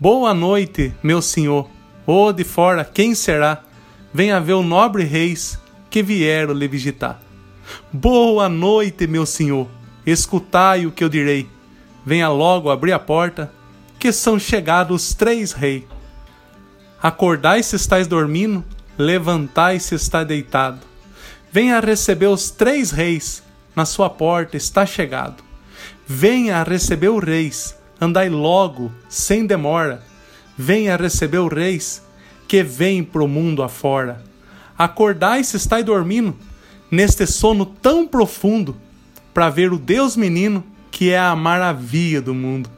Boa noite, meu senhor. Ô de fora, quem será? Venha ver o nobre reis que vieram lhe visitar. Boa noite, meu senhor. Escutai o que eu direi. Venha logo abrir a porta, que são chegados os três reis. Acordai se estáis dormindo, levantai se está deitado. Venha receber os três reis, na sua porta está chegado. Venha receber o reis, andai logo, sem demora, venha receber o reis, que vem pro mundo afora. Acordai se estai dormindo, neste sono tão profundo, para ver o Deus menino, que é a maravilha do mundo.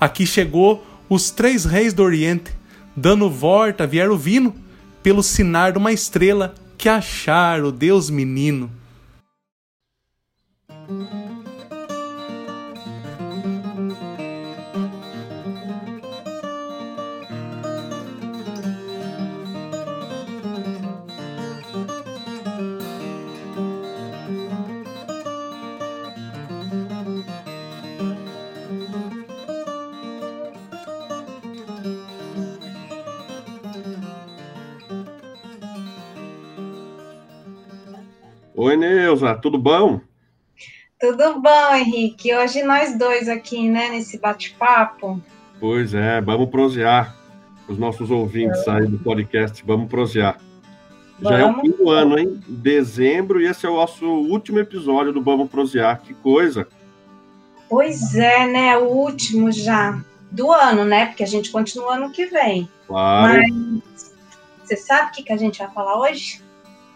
Aqui chegou os três reis do Oriente, dando volta vieram vindo, pelo sinar de uma estrela, que acharam o Deus menino. Oi, Neuza, tudo bom? Tudo bom, Henrique. Hoje nós dois aqui, né, nesse bate-papo. Pois é, vamos prosear. Os nossos ouvintes aí do podcast, vamos prosear. Já é o fim do ano, hein? Dezembro, e esse é o nosso último episódio do Vamos Prosear. Que coisa! Pois é, né? O último já do ano, né? Porque a gente continua ano que vem. Claro. Mas você sabe o que, que a gente vai falar hoje?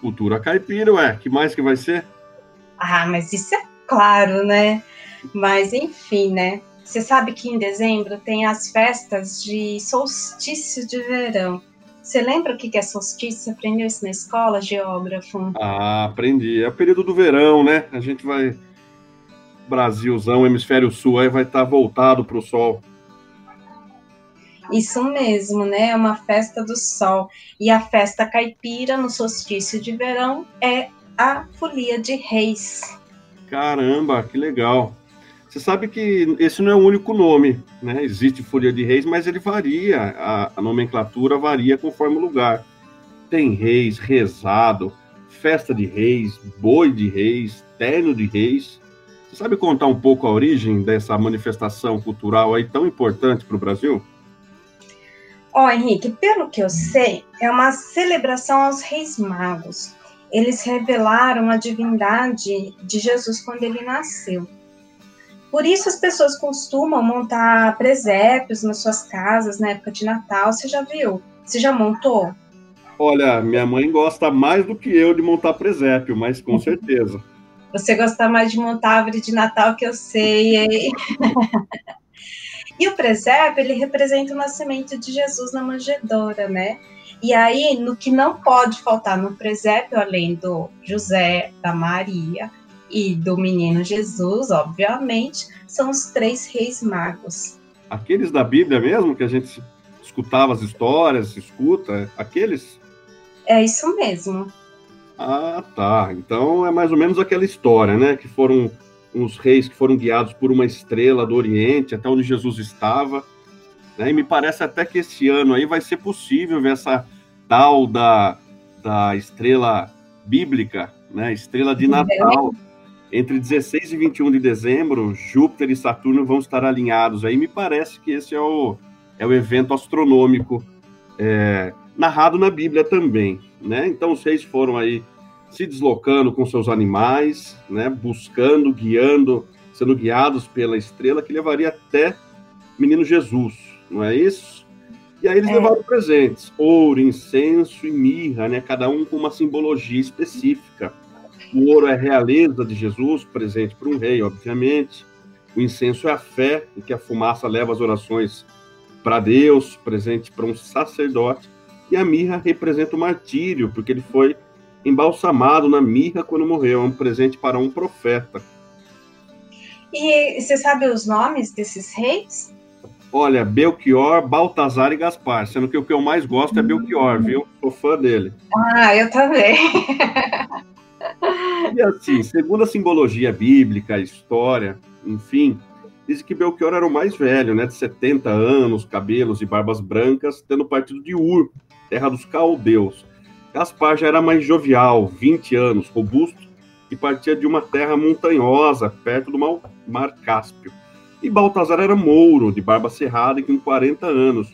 Cultura caipira, ué. Que mais que vai ser? Ah, mas isso é claro, né? Mas enfim, né? Você sabe que em dezembro tem as festas de solstício de verão. Você lembra o que é solstício? Você aprendeu isso na escola, geógrafo? Ah, aprendi. É o período do verão, né? A gente vai. Brasilzão, hemisfério sul, aí vai estar voltado para o sol. Isso mesmo, né? É uma festa do sol. E a festa caipira, no solstício de verão, é a Folia de Reis. Caramba, que legal. Você sabe que esse não é o único nome, né? Existe Folia de Reis, mas ele varia, a, a nomenclatura varia conforme o lugar. Tem reis, rezado, festa de reis, boi de reis, terno de reis. Você sabe contar um pouco a origem dessa manifestação cultural aí tão importante para o Brasil? Ó, oh, Henrique, pelo que eu sei, é uma celebração aos reis magos. Eles revelaram a divindade de Jesus quando ele nasceu. Por isso as pessoas costumam montar presépios nas suas casas na época de Natal. Você já viu? Você já montou? Olha, minha mãe gosta mais do que eu de montar presépio, mas com certeza. Você gosta mais de montar árvore de Natal que eu sei, hein? E o presépio, ele representa o nascimento de Jesus na manjedoura, né? E aí, no que não pode faltar no presépio, além do José, da Maria e do menino Jesus, obviamente, são os três reis magos. Aqueles da Bíblia mesmo, que a gente escutava as histórias, escuta, aqueles? É isso mesmo. Ah, tá. Então é mais ou menos aquela história, né? Que foram uns reis que foram guiados por uma estrela do Oriente, até onde Jesus estava. Né? E me parece até que esse ano aí vai ser possível ver essa tal da, da estrela bíblica, né? estrela de Natal. Entre 16 e 21 de dezembro, Júpiter e Saturno vão estar alinhados. Aí me parece que esse é o, é o evento astronômico é, narrado na Bíblia também. Né? Então os reis foram aí se deslocando com seus animais, né, buscando, guiando, sendo guiados pela estrela que levaria até menino Jesus, não é isso? E aí eles é. levaram presentes, ouro, incenso e mirra, né, cada um com uma simbologia específica. O ouro é a realeza de Jesus, presente para um rei, obviamente. O incenso é a fé, em que a fumaça leva as orações para Deus, presente para um sacerdote. E a mirra representa o martírio, porque ele foi embalsamado na mirra quando morreu, é um presente para um profeta. E você sabe os nomes desses reis? Olha, Belchior, Baltazar e Gaspar, sendo que o que eu mais gosto é Belchior, viu? Sou fã dele. Ah, eu também. e assim, segundo a simbologia bíblica, a história, enfim, diz que Belchior era o mais velho, né, de 70 anos, cabelos e barbas brancas, tendo partido de Ur, terra dos caldeus. Gaspar já era mais jovial, 20 anos, robusto, e partia de uma terra montanhosa, perto do Mar Cáspio. E Baltazar era mouro, de barba cerrada e com 40 anos.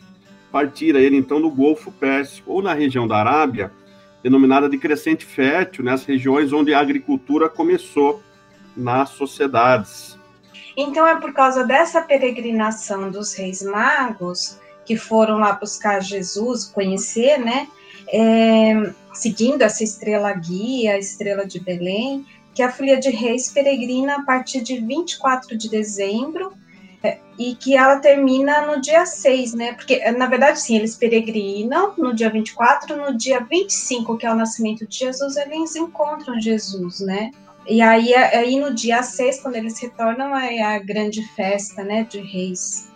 Partira ele então do Golfo Pérsico, ou na região da Arábia, denominada de crescente fértil, nas né, regiões onde a agricultura começou nas sociedades. Então é por causa dessa peregrinação dos reis magos que foram lá buscar Jesus, conhecer, né? É, seguindo essa estrela guia, a estrela de Belém, que a Folia de Reis peregrina a partir de 24 de dezembro é, e que ela termina no dia 6, né? Porque, na verdade, sim, eles peregrinam no dia 24, no dia 25, que é o nascimento de Jesus, eles encontram Jesus, né? E aí, é, aí no dia 6, quando eles retornam, é a grande festa, né, de reis.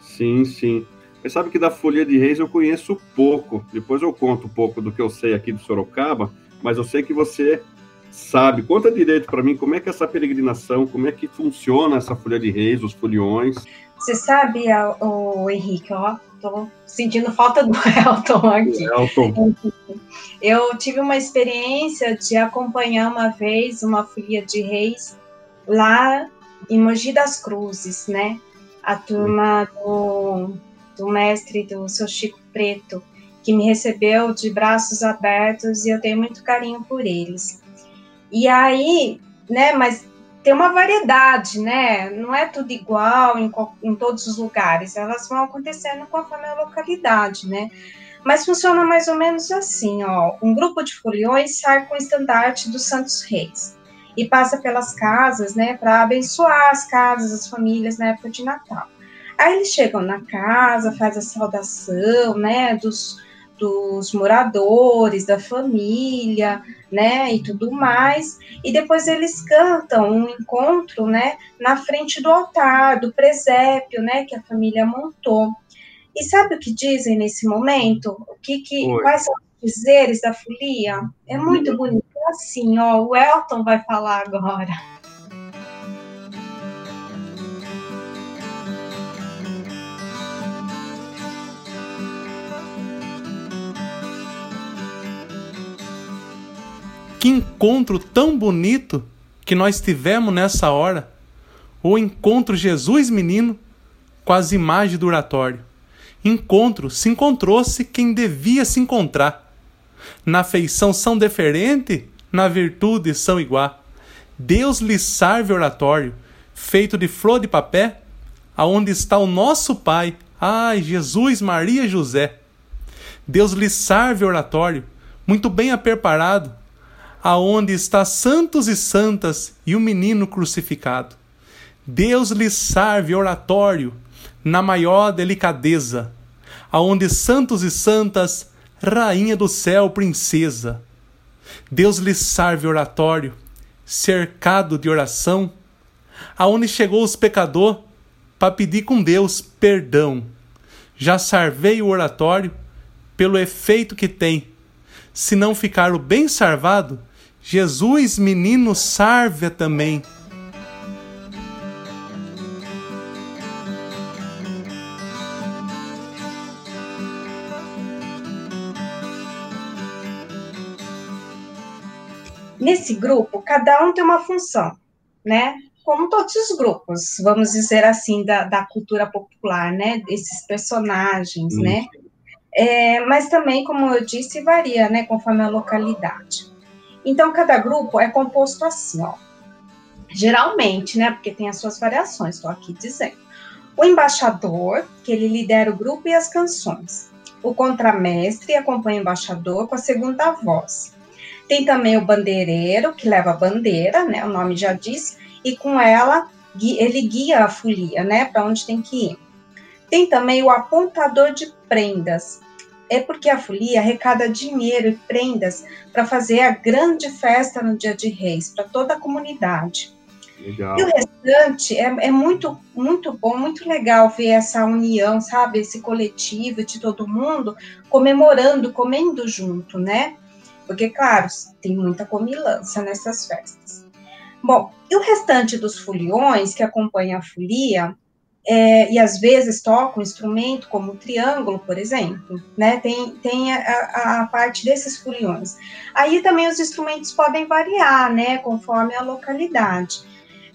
Sim, sim. Você sabe que da Folia de Reis eu conheço pouco. Depois eu conto um pouco do que eu sei aqui de Sorocaba, mas eu sei que você sabe. Conta direito para mim como é que é essa peregrinação, como é que funciona essa Folha de Reis, os foliões. Você sabe, o Henrique, ó, tô sentindo falta do Elton aqui. Elton. Eu tive uma experiência de acompanhar uma vez uma folia de reis lá em Mogi das Cruzes, né? A turma do, do mestre do seu Chico Preto, que me recebeu de braços abertos e eu tenho muito carinho por eles. E aí, né, mas tem uma variedade, né? Não é tudo igual em, em todos os lugares, elas vão acontecendo conforme a localidade, né? Mas funciona mais ou menos assim, ó. Um grupo de foliões sai com o estandarte dos Santos Reis e passa pelas casas, né, para abençoar as casas, as famílias na época de Natal. Aí eles chegam na casa, faz a saudação, né, dos, dos moradores, da família, né, e tudo mais. E depois eles cantam um encontro, né, na frente do altar, do presépio, né, que a família montou. E sabe o que dizem nesse momento? O que, que quais são os dizeres da folia? É muito bonito. Assim, ó, o Elton vai falar agora. Que encontro tão bonito que nós tivemos nessa hora. O encontro Jesus menino com as imagens do oratório. Encontro, se encontrou-se quem devia se encontrar. Na feição são diferente, na virtude são igual. Deus lhe serve oratório, feito de flor de papel, aonde está o nosso Pai, ai, Jesus, Maria José. Deus lhe serve oratório, muito bem aperparado, aonde está santos e santas e o menino crucificado. Deus lhe serve oratório na maior delicadeza, aonde santos e santas, rainha do céu, princesa. Deus lhe serve oratório, cercado de oração, aonde chegou os pecador para pedir com Deus perdão. Já sarvei o oratório pelo efeito que tem. Se não ficar o bem sarvado, Jesus, menino, sarva também. Nesse grupo, cada um tem uma função, né? Como todos os grupos, vamos dizer assim, da, da cultura popular, né? Esses personagens, né? É, mas também, como eu disse, varia, né? Conforme a localidade. Então, cada grupo é composto assim, ó. Geralmente, né? Porque tem as suas variações, estou aqui dizendo. O embaixador, que ele lidera o grupo e as canções. O contramestre acompanha o embaixador com a segunda voz. Tem também o bandeireiro, que leva a bandeira, né? O nome já diz, e com ela ele guia a folia, né? Para onde tem que ir. Tem também o apontador de prendas, é porque a folia arrecada dinheiro e prendas para fazer a grande festa no Dia de Reis, para toda a comunidade. Legal. E o restante é, é, muito, muito bom, muito legal ver essa união, sabe? Esse coletivo de todo mundo comemorando, comendo junto, né? Porque, claro, tem muita comilança nessas festas. Bom, e o restante dos foliões que acompanham a folia, é, e às vezes tocam um instrumento como o triângulo, por exemplo, né? Tem, tem a, a, parte desses foliões. Aí também os instrumentos podem variar, né? Conforme a localidade.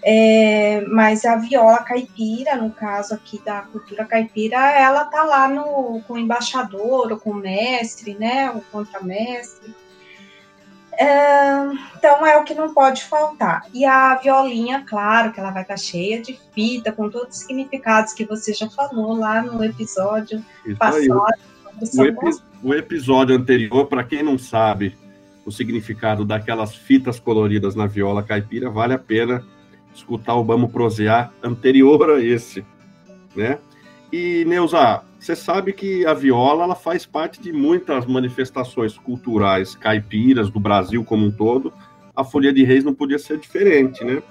É, mas a viola caipira, no caso aqui da cultura caipira, ela tá lá no, com o embaixador ou com o mestre, né? O contramestre. Então é o que não pode faltar. E a violinha, claro, que ela vai estar cheia de fita, com todos os significados que você já falou lá no episódio Isso passado. O, epi o, episódio anterior, para quem não sabe o significado daquelas fitas coloridas na viola caipira, vale a pena escutar o Vamos Prosear anterior a esse, né? E, Neuza, você sabe que a viola ela faz parte de muitas manifestações culturais caipiras do Brasil como um todo. A Folia de Reis não podia ser diferente, né?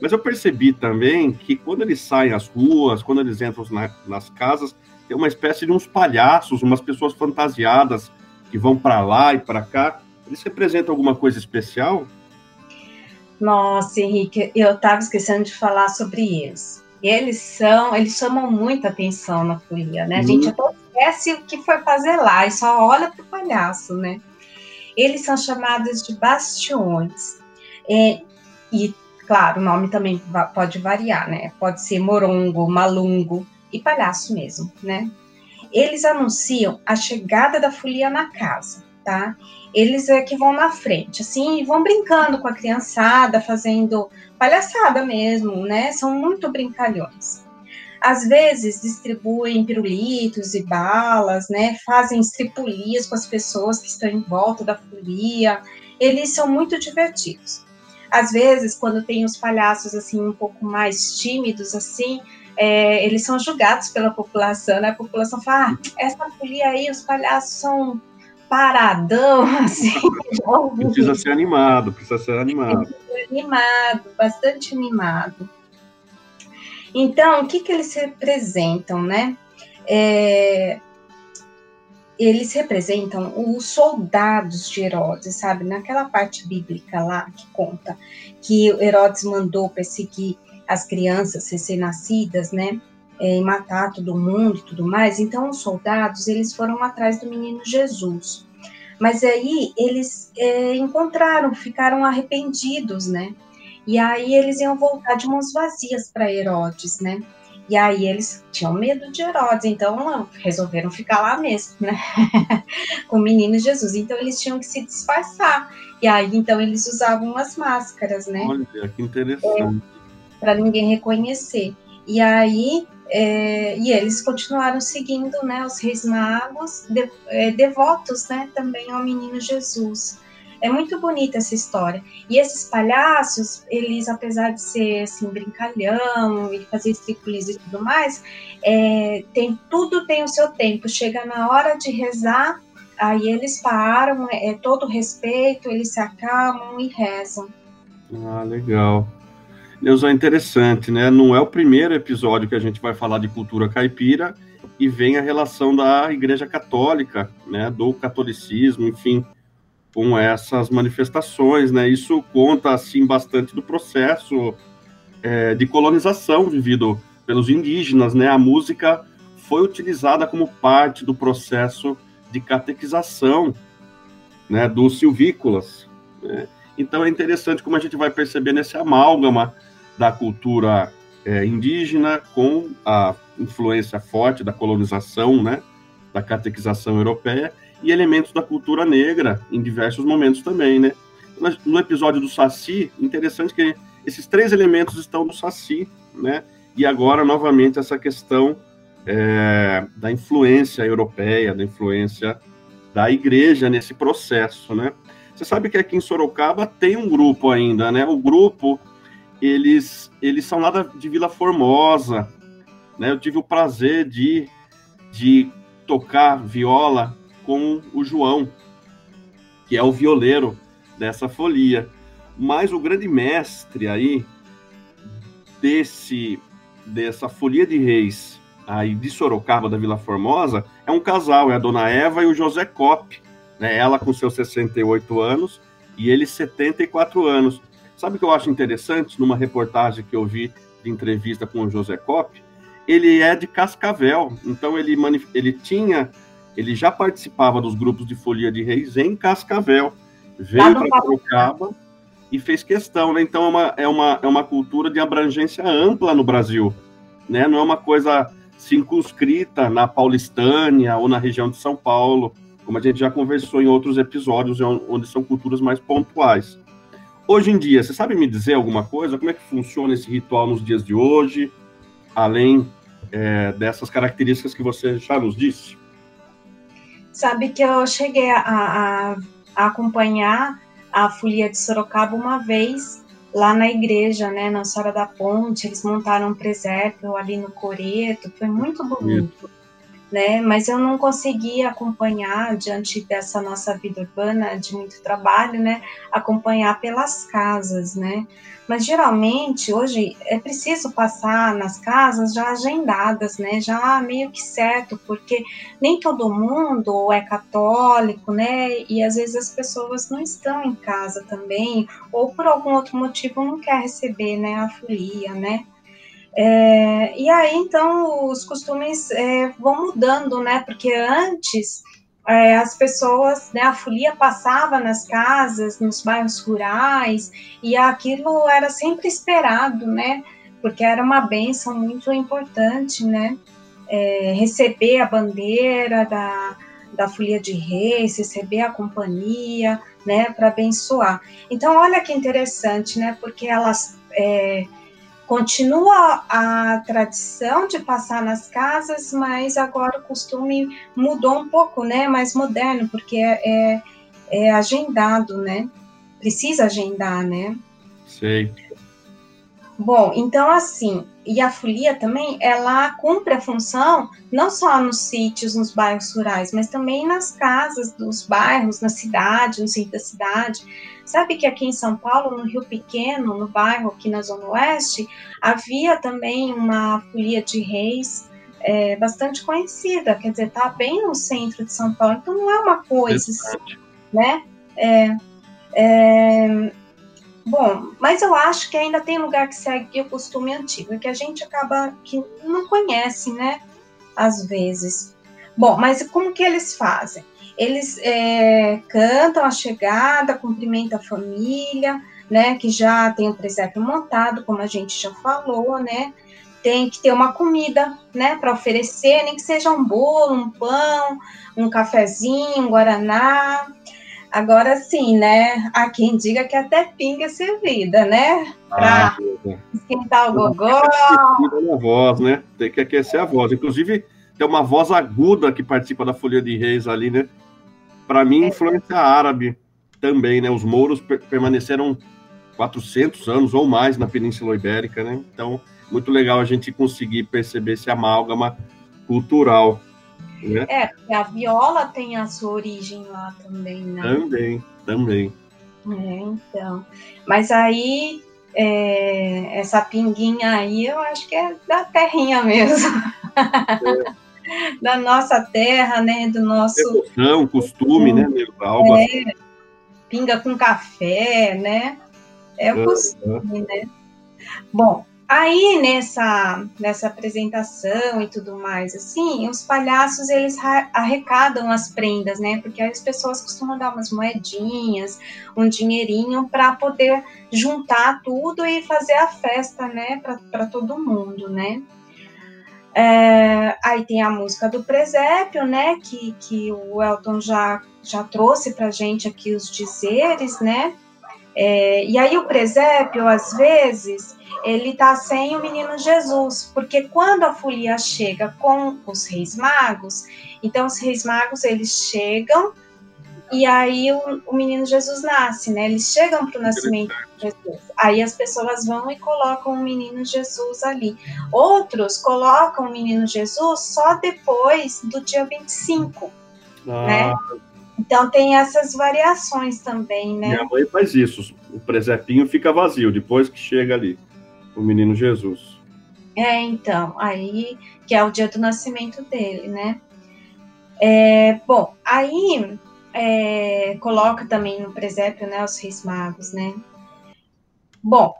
Mas eu percebi também que quando eles saem às ruas, quando eles entram na, nas casas, tem uma espécie de uns palhaços, umas pessoas fantasiadas que vão para lá e para cá. Eles representam alguma coisa especial? Nossa, Henrique, eu estava esquecendo de falar sobre eles. Eles são, eles chamam muita atenção na folia, né? A gente uhum. até esquece o que foi fazer lá e só olha para o palhaço, né? Eles são chamados de bastiões. É, e, claro, o nome também pode variar, né? Pode ser morongo, malungo e palhaço mesmo, né? Eles anunciam a chegada da folia na casa, tá? Eles é que vão na frente, assim, vão brincando com a criançada, fazendo palhaçada mesmo, né? São muito brincalhões. Às vezes distribuem pirulitos e balas, né? Fazem estripulias com as pessoas que estão em volta da folia. Eles são muito divertidos. Às vezes, quando tem os palhaços assim um pouco mais tímidos assim, é, eles são julgados pela população, né? A população fala: ah, essa folia aí, os palhaços são paradão, assim. Precisa ser animado, precisa ser animado. animado, bastante animado. Então, o que, que eles representam, né? É, eles representam os soldados de Herodes, sabe? Naquela parte bíblica lá que conta que Herodes mandou perseguir as crianças recém-nascidas, né? É, matar todo mundo e tudo mais. Então, os soldados eles foram atrás do menino Jesus. Mas aí eles é, encontraram, ficaram arrependidos, né? E aí eles iam voltar de mãos vazias para Herodes, né? E aí eles tinham medo de Herodes, então resolveram ficar lá mesmo, né? Com o menino Jesus. Então eles tinham que se disfarçar. E aí então eles usavam umas máscaras, né? Olha, que interessante. É, para ninguém reconhecer. E aí é, e eles continuaram seguindo né, os reis magos, de, é, devotos né, também ao menino Jesus. É muito bonita essa história. E esses palhaços, eles, apesar de ser assim, brincalhão e fazer estripulis e tudo mais, é, tem, tudo tem o seu tempo. Chega na hora de rezar, aí eles param, é todo respeito, eles se acalmam e rezam. Ah, legal. Neuza, é interessante, né? Não é o primeiro episódio que a gente vai falar de cultura caipira e vem a relação da Igreja Católica, né? Do catolicismo, enfim, com essas manifestações, né? Isso conta, assim, bastante do processo é, de colonização vivido pelos indígenas, né? A música foi utilizada como parte do processo de catequização, né? Dos silvícolas, né? Então é interessante como a gente vai perceber nesse amálgama da cultura é, indígena com a influência forte da colonização, né, da catequização europeia e elementos da cultura negra em diversos momentos também, né. No episódio do Saci, interessante que esses três elementos estão no Saci, né, e agora novamente essa questão é, da influência europeia, da influência da igreja nesse processo, né. Você sabe que aqui em Sorocaba tem um grupo ainda, né, o grupo eles, eles são lá de Vila Formosa. Né? Eu tive o prazer de, de tocar viola com o João, que é o violeiro dessa folia. Mas o grande mestre aí desse dessa folia de reis aí de Sorocaba, da Vila Formosa, é um casal, é a dona Eva e o José Cop, né? Ela com seus 68 anos e ele 74 anos. Sabe o que eu acho interessante numa reportagem que eu vi de entrevista com o José Cop? Ele é de Cascavel, então ele, ele tinha, ele já participava dos grupos de Folia de Reis em Cascavel, veio para Sorocaba e fez questão, né? Então é uma, é, uma, é uma cultura de abrangência ampla no Brasil, né? Não é uma coisa circunscrita na Paulistânia ou na região de São Paulo, como a gente já conversou em outros episódios, onde são culturas mais pontuais. Hoje em dia, você sabe me dizer alguma coisa? Como é que funciona esse ritual nos dias de hoje, além é, dessas características que você já nos disse? Sabe que eu cheguei a, a, a acompanhar a Folia de Sorocaba uma vez lá na igreja, né, na Senhora da Ponte, eles montaram um presépio ali no Coreto, foi muito bonito, né, mas eu não consegui acompanhar, diante dessa nossa vida urbana, de muito trabalho, né, acompanhar pelas casas, né, mas geralmente hoje é preciso passar nas casas já agendadas, né? Já meio que certo, porque nem todo mundo é católico, né? E às vezes as pessoas não estão em casa também, ou por algum outro motivo não quer receber, né, a folia, né? É, e aí então os costumes é, vão mudando, né? Porque antes é, as pessoas, né, a folia passava nas casas, nos bairros rurais, e aquilo era sempre esperado, né, porque era uma benção muito importante, né, é, receber a bandeira da, da folia de reis, receber a companhia, né, para abençoar. Então, olha que interessante, né, porque elas... Continua a tradição de passar nas casas, mas agora o costume mudou um pouco, né? Mais moderno, porque é, é, é agendado, né? Precisa agendar, né? Sei. Bom, então assim, e a folia também, ela cumpre a função não só nos sítios, nos bairros rurais, mas também nas casas dos bairros, na cidade, no centro da cidade. Sabe que aqui em São Paulo, no Rio Pequeno, no bairro aqui na Zona Oeste, havia também uma folia de reis é, bastante conhecida, quer dizer, tá bem no centro de São Paulo, então não é uma coisa, assim, né? É, é, Bom, mas eu acho que ainda tem lugar que segue o costume antigo, que a gente acaba que não conhece, né? Às vezes. Bom, mas como que eles fazem? Eles é, cantam a chegada, cumprimentam a família, né? Que já tem o presépio montado, como a gente já falou, né? Tem que ter uma comida, né? Para oferecer, nem que seja um bolo, um pão, um cafezinho, um guaraná. Agora sim, né? Há quem diga que até pinga servida, né? Para ah, esquentar o gogó. voz, né? Tem que aquecer a voz. Inclusive, tem uma voz aguda que participa da Folha de Reis ali, né? Para mim, é. influência árabe também, né? Os mouros per permaneceram 400 anos ou mais na Península Ibérica, né? Então, muito legal a gente conseguir perceber esse amálgama cultural. Né? É, porque a viola tem a sua origem lá também, né? Também, também. É, então. Mas aí, é, essa pinguinha aí, eu acho que é da terrinha mesmo. É. da nossa terra, né? Do nosso. Devoção, costume, né? Algo é, assim. Pinga com café, né? É o costume, né? Bom, Aí nessa nessa apresentação e tudo mais assim, os palhaços eles arrecadam as prendas, né? Porque as pessoas costumam dar umas moedinhas, um dinheirinho para poder juntar tudo e fazer a festa, né? Para todo mundo, né? É, aí tem a música do presépio, né? Que, que o Elton já já trouxe para gente aqui os dizeres, né? É, e aí o presépio às vezes ele está sem o menino Jesus, porque quando a folia chega com os reis magos, então os reis magos eles chegam e aí o, o menino Jesus nasce, né? Eles chegam para o nascimento de Jesus. Aí as pessoas vão e colocam o menino Jesus ali. Outros colocam o menino Jesus só depois do dia 25, ah. né? Então tem essas variações também, né? Minha mãe faz isso. O presépio fica vazio depois que chega ali. o menino Jesus. É, então, aí que é o dia do nascimento dele, né? É, bom, aí é, coloca também no presépio, né, os reis magos, né? Bom,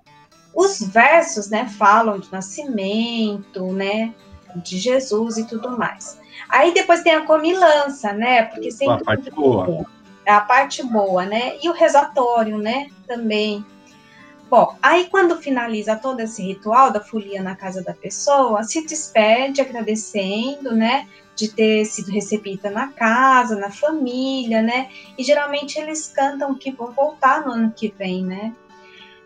os versos, né, falam do nascimento, né, de Jesus e tudo mais. Aí depois tem a comilança, né, porque sempre... A parte boa. É a parte boa, né, e o resatório, né, também. Bom, aí quando finaliza todo esse ritual da folia na casa da pessoa, se despede agradecendo, né, de ter sido recebida na casa, na família, né? E geralmente eles cantam que vão voltar no ano que vem, né?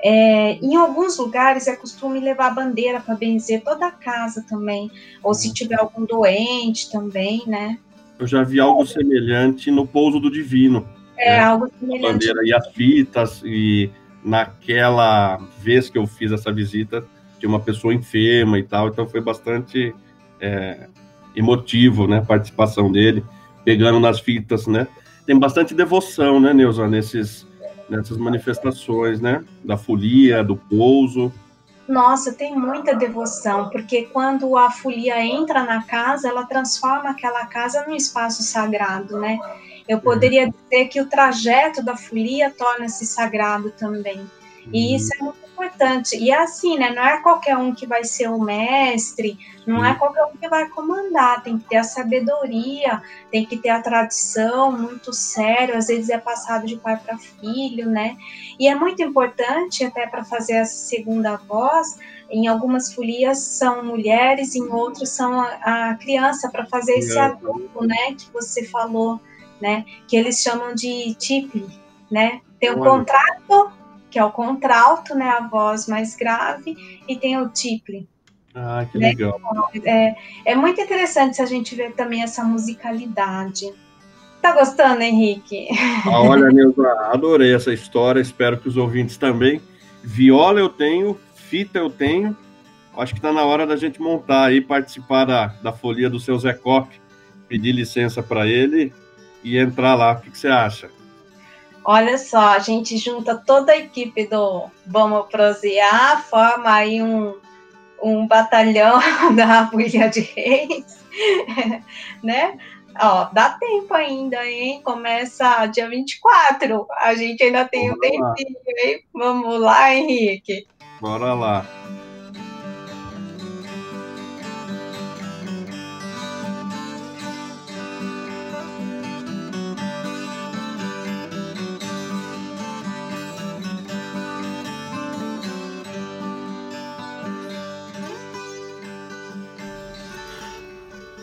É, em alguns lugares é costume levar a bandeira para benzer toda a casa também, ou se tiver algum doente também, né? Eu já vi algo semelhante no pouso do divino. É, né? algo semelhante. A bandeira e as fitas, e naquela vez que eu fiz essa visita, tinha uma pessoa enferma e tal, então foi bastante é, emotivo, né, a participação dele, pegando nas fitas, né? Tem bastante devoção, né, Neuza, nesses, nessas manifestações, né? Da folia, do pouso. Nossa, tem muita devoção, porque quando a folia entra na casa, ela transforma aquela casa num espaço sagrado, né? Eu poderia dizer que o trajeto da folia torna-se sagrado também. E isso é muito importante. E é assim, né? Não é qualquer um que vai ser o mestre, não é qualquer um que vai comandar. Tem que ter a sabedoria, tem que ter a tradição muito sério. Às vezes é passado de pai para filho, né? E é muito importante, até para fazer essa segunda voz, em algumas folias são mulheres, em outras são a, a criança, para fazer esse adulto, né? Que você falou, né? Que eles chamam de tiple, né? Tem um contrato que é o contralto, né, a voz mais grave, e tem o tiple. Ah, que né? legal. É, é muito interessante se a gente ver também essa musicalidade. Tá gostando, Henrique? Ah, olha, Neuza, adorei essa história, espero que os ouvintes também. Viola eu tenho, fita eu tenho, acho que está na hora da gente montar aí, participar da, da folia do seu Zé Cop, pedir licença para ele e entrar lá. O que, que você acha? Olha só, a gente junta toda a equipe do Vamos Prosear, forma aí um, um batalhão da Folia de Reis, né? Ó, dá tempo ainda, hein? Começa dia 24. A gente ainda tem Bora um tempinho, hein? Vamos lá, Henrique. Bora lá.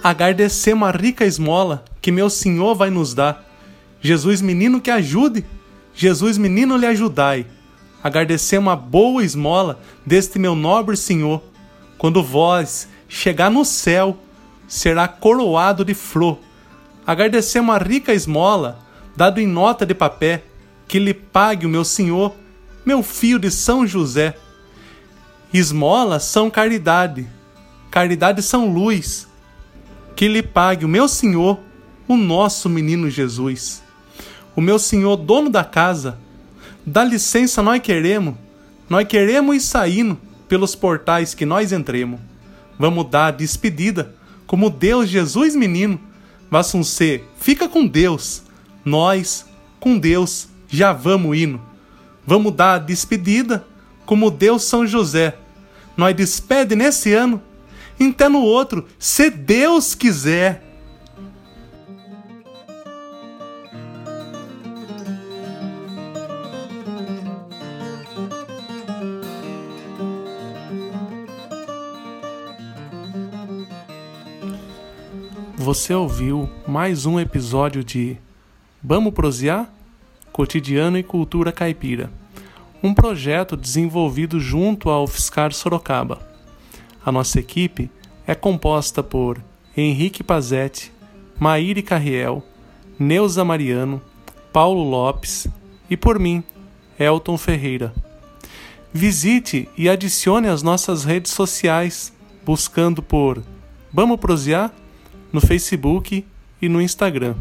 Agradecer uma rica esmola que meu Senhor vai nos dar. Jesus, menino que ajude, Jesus, menino, lhe ajudai. Agradecer uma boa esmola deste meu nobre Senhor. Quando vós chegar no céu, será coroado de flor. Agradecer uma rica esmola, dado em nota de papel, que lhe pague o meu Senhor, meu filho de São José. Esmolas são caridade, caridade são luz, que lhe pague o meu senhor, o nosso menino Jesus. O meu senhor, dono da casa, dá licença, nós queremos, nós queremos ir saindo pelos portais que nós entremos. Vamos dar despedida, como Deus Jesus menino. Vassum ser, fica com Deus. Nós, com Deus, já vamos indo. Vamos dar despedida, como Deus São José. Nós despede nesse ano então no outro, se Deus quiser. Você ouviu mais um episódio de Vamos Prosear? Cotidiano e Cultura Caipira, um projeto desenvolvido junto ao UFSCar Sorocaba. A nossa equipe é composta por Henrique Pazetti, Maíre Carriel, Neuza Mariano, Paulo Lopes e por mim, Elton Ferreira. Visite e adicione as nossas redes sociais buscando por Vamos Prosear no Facebook e no Instagram.